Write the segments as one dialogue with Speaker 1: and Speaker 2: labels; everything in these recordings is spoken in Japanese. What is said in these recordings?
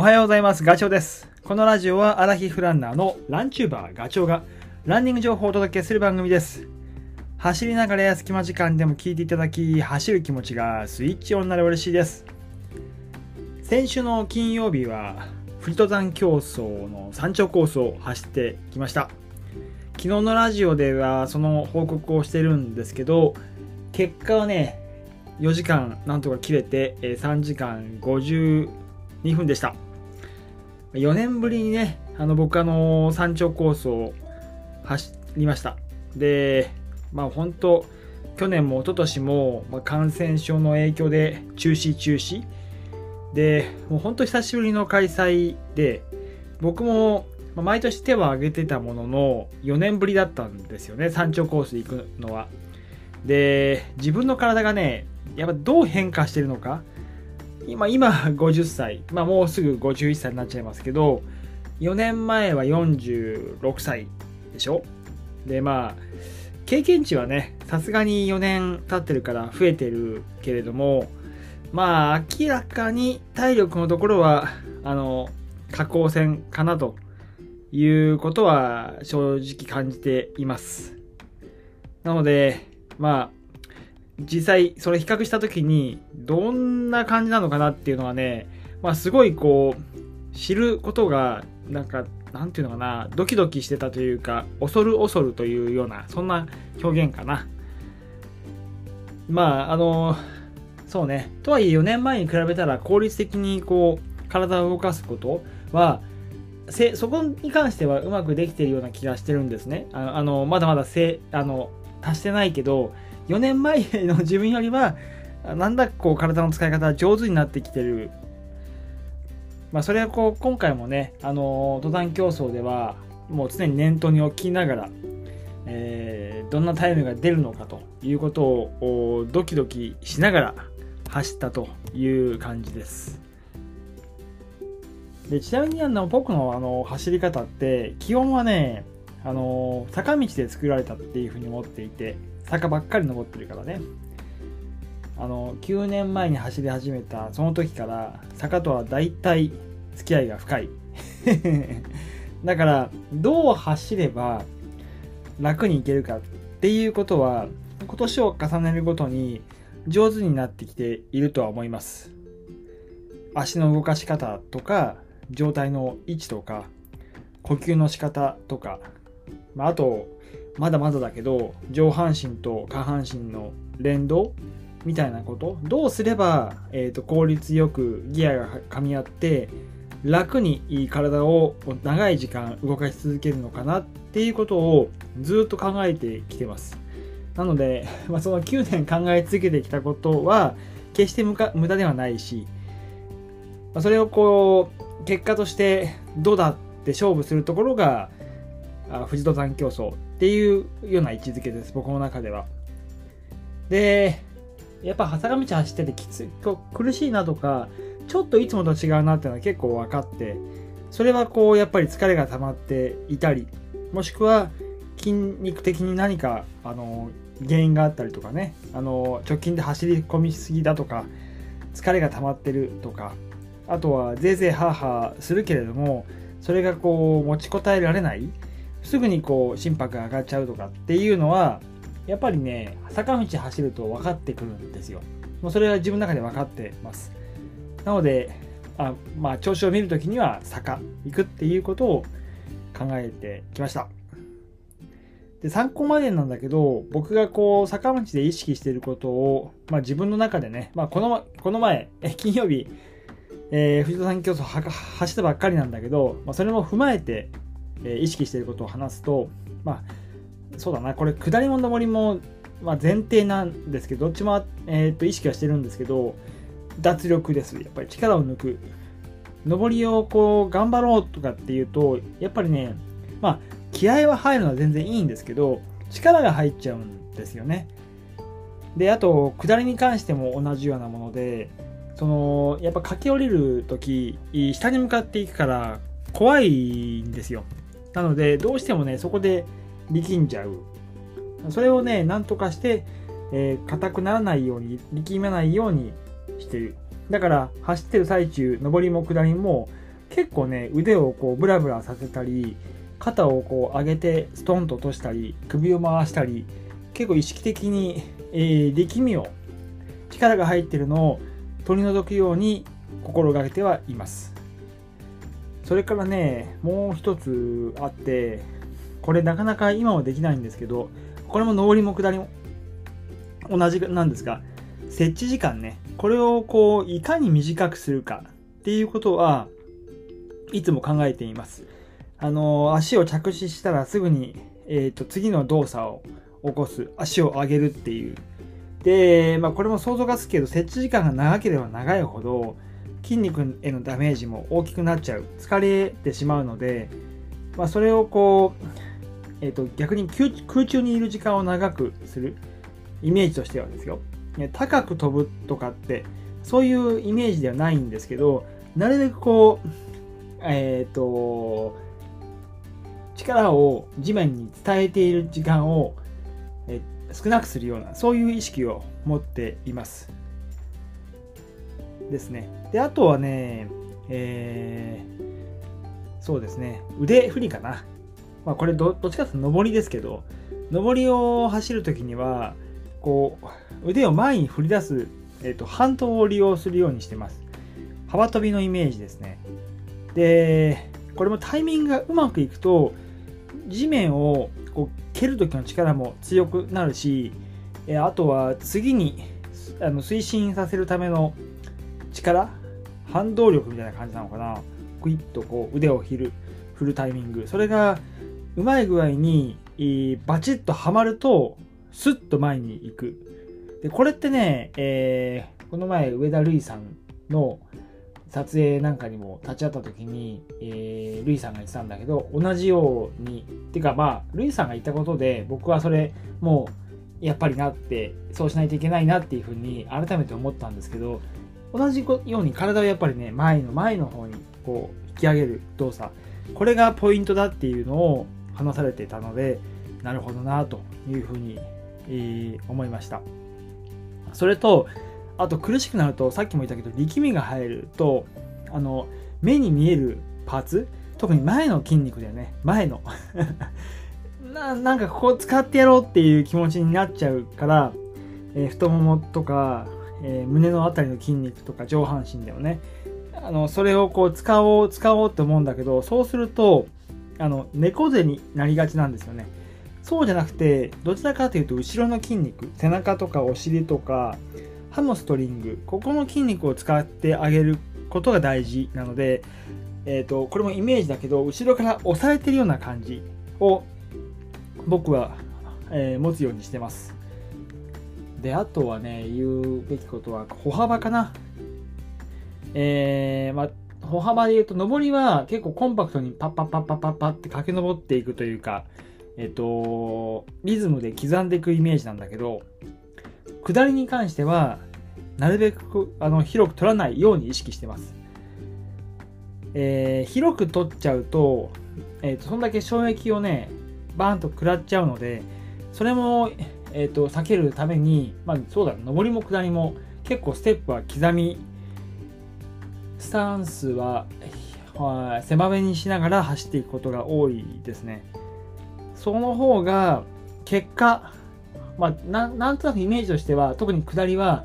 Speaker 1: おはようございます。ガチョウです。このラジオはアラヒフランナーのランチューバーガチョウがランニング情報をお届けする番組です。走りながらや隙間時間でも聞いていただき、走る気持ちがスイッチオンになれば嬉しいです。先週の金曜日は、富士登山競争の山頂コースを走ってきました。昨日のラジオではその報告をしてるんですけど、結果はね、4時間なんとか切れて3時間52分でした。4年ぶりにね、あの僕あの山頂コースを走りました。で、まあ本当、去年も一昨年も、まあ、感染症の影響で中止中止で、もう本当久しぶりの開催で、僕も毎年手は挙げてたものの4年ぶりだったんですよね、山頂コース行くのは。で、自分の体がね、やっぱどう変化してるのか、今、今50歳、まあもうすぐ51歳になっちゃいますけど、4年前は46歳でしょ？で、まあ、経験値はね、さすがに4年経ってるから増えてるけれども、まあ、明らかに体力のところは、あの、下降線かなということは正直感じています。なので、まあ、実際それ比較した時にどんな感じなのかなっていうのはね、まあすごいこう、知ることが、なんか、なんていうのかな、ドキドキしてたというか、恐る恐るというような、そんな表現かな。まあ、あの、そうね。とはいえ4年前に比べたら効率的にこう、体を動かすことは、せそこに関してはうまくできてるような気がしてるんですね。あの、まだまだせあの達してないけど、4年前の自分よりは、なんだこう体の使い方上手になってきてる。まあ、それはこう、今回もね、あの、登山競争では、もう常に念頭に置きながら、えーどんなタイムが出るのかということをドキドキしながら走ったという感じです。でちなみにあの僕のあの走り方って基本はねあの坂道で作られたっていうふうに思っていて坂ばっかり登ってるからね。あの9年前に走り始めたその時から坂とは大体付き合いが深い。だからどう走れば楽に行けるかっていうことは今年を重ねるごとに上手になってきているとは思います。足の動かし方とか状態の位置とか呼吸の仕方とか、まあ、あとまだまだだけど上半身と下半身の連動みたいなこと。どうすれば、えー、と効率よくギアが噛み合って楽にいい体を長い時間動かし続けるのかなっていうことをずっと考えてきてます。なので、まあ、その9年考え続けてきたことは決して無か無駄ではないし、まあ、それをこう結果としてどうだって勝負するところがあ富士登山競争っていうような位置づけです僕の中では。でやっぱ坂道走っててきつい。こ苦しいなとかちょっといつもと違うなっていうのは結構分かってそれはこうやっぱり疲れが溜まっていたりもしくは筋肉的に何かあの原因があったりとかねあの直近で走り込みすぎだとか疲れが溜まってるとかあとはぜいぜいハーハーするけれどもそれがこう持ちこたえられないすぐにこう心拍が上がっちゃうとかっていうのはやっぱりね坂道走ると分かってくるんですよ。もうそれは自分の中で分かってます。なのであまあ調子を見るときには坂行くっていうことを考えてきました。で参考までなんだけど僕がこう坂道で意識していることを、まあ、自分の中でね、まあ、このこの前金曜日、えー、富士登山競争は走ったばっかりなんだけど、まあ、それも踏まえて、え意識していることを話すとまあそうだな。これ下りも上りも、まあ、前提なんですけどどっちも、えー、と意識はしてるんですけど脱力です。やっぱり力を抜く。上りをこう頑張ろうとかっていうとやっぱりねまあ気合は入るのは全然いいんですけど力が入っちゃうんですよね。であと下りに関しても同じようなものでそのやっぱ駆け下りる時下に向かっていくから怖いんですよ。なのでどうしてもねそこで力んじゃう。それをねなんとかしてえー硬くならないように力まないようにしてる。だから走ってる最中上りも下りも結構ね腕をこうブラブラさせたり肩をこう上げてストンと落としたり首を回したり結構意識的に、えー、力みを力が入ってるのを取り除くように心がけてはいます。それからねもう一つあってこれなかなか今はできないんですけどこれも上りも下りも同じなんですが設置時間ねこれをこういかに短くするかっていうことはいつも考えています。あの足を着地したらすぐに、えーと、次の動作を起こす。足を上げるっていう。で、まあ、これも想像がつくけど設置時間が長ければ長いほど筋肉へのダメージも大きくなっちゃう。疲れてしまうので、まあ、それをこう、えーと、逆に空中にいる時間を長くする。イメージとしてはですよ。高く飛ぶとかってそういうイメージではないんですけどなるべくこうえっ、ー、と力を地面に伝えている時間を、え少なくするようなそういう意識を持っています。ですね。であとはねえー、そうですね。腕振りかな、まあ、これどどっちかというと上りですけど上りを走るときにはこう腕を前に振り出す、えーと、半島を利用するようにしてます。幅跳びのイメージですね。でこれもタイミングがうまくいくと地面をこう蹴る時の力も強くなるしえあとは次にあの推進させるための力反動力みたいな感じなのかな。クイッとこう腕を振る振るタイミング。それがうまい具合にバチッとはまるとスッと前に行く。でこれってね、えー、この前上田瑠衣さんの撮影なんかにも立ち会った時に、えー、ルイさんが言ってたんだけど同じように。っていうかまあルイさんが言ったことで僕はそれもうやっぱりなってそうしないといけないなっていうふうに改めて思ったんですけど同じように体をやっぱりね前の前の方にこう引き上げる動作これがポイントだっていうのを話されてたのでなるほどなというふうに、えー、思いました。それとあと苦しくなるとさっきも言ったけど力みが入るとあの目に見えるパーツ特に前の筋肉だよね。前の。ななんかここ使ってやろうっていう気持ちになっちゃうから、えー、太ももとか、えー、胸の辺りの筋肉とか上半身だよね。あのそれをこう使おう使おうって思うんだけどそうするとあの猫背になりがちなんですよね。そうじゃなくてどちらかというと後ろの筋肉背中とかお尻とかハムストリングここの筋肉を使ってあげることが大事なので、えーと、これもイメージだけど後ろから押さえてるような感じを僕は、えー、持つようにしてます。であとはね言うべきことは歩幅かなえー、まあ歩幅で言うと上りは結構コンパクトにパッパッパッパッパッパって駆け上っていくというかえっ、とリズムで刻んでいくイメージなんだけど下りに関してはなるべくあの広く取らないように意識してます。えー、広く取っちゃうと,、えーと、そんだけ衝撃をねバーンと食らっちゃうのでそれも、えーと、避けるために、まあ、そうだ上りも下りも結構ステップは刻みスタンスは狭めにしながら走っていくことが多いですね。その方が結果まあ、なんとなくイメージとしては特に下りは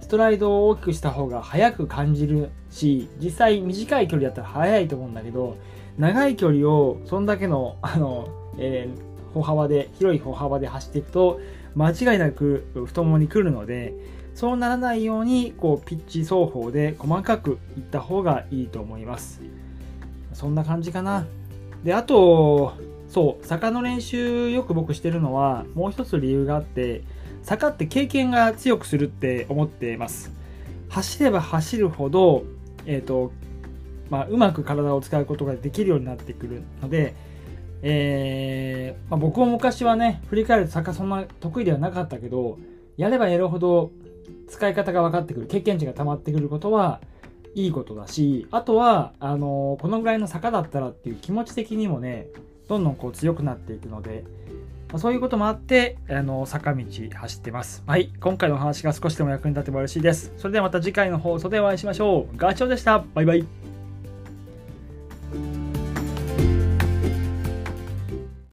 Speaker 1: ストライドを大きくした方が速く感じるし実際短い距離だったら速いと思うんだけど長い距離をそんだけのあの、えー、歩幅で広い歩幅で走っていくと間違いなく太ももに来るのでそうならないようにこうピッチ双方で細かくいった方がいいと思います。そんな感じかな。であとそう坂の練習よく僕してるのはもう一つ理由があって坂って経験が強くするって思ってます。走れば走るほど、えーとまあ、うまく体を使うことができるようになってくるので、えー、まあ、僕も昔はね振り返ると坂そんな得意ではなかったけどやればやるほど使い方が分かってくる経験値が溜まってくることはいいことだしあとはあのー、このぐらいの坂だったらっていう気持ち的にもねどんどんこう強くなっていくので、まあ、そういうこともあって、あの、坂道走ってます。はい。今回のお話が少しでも役に立てば嬉しいです。それではまた次回の放送でお会いしましょう。ガチョウでした。バイバイ。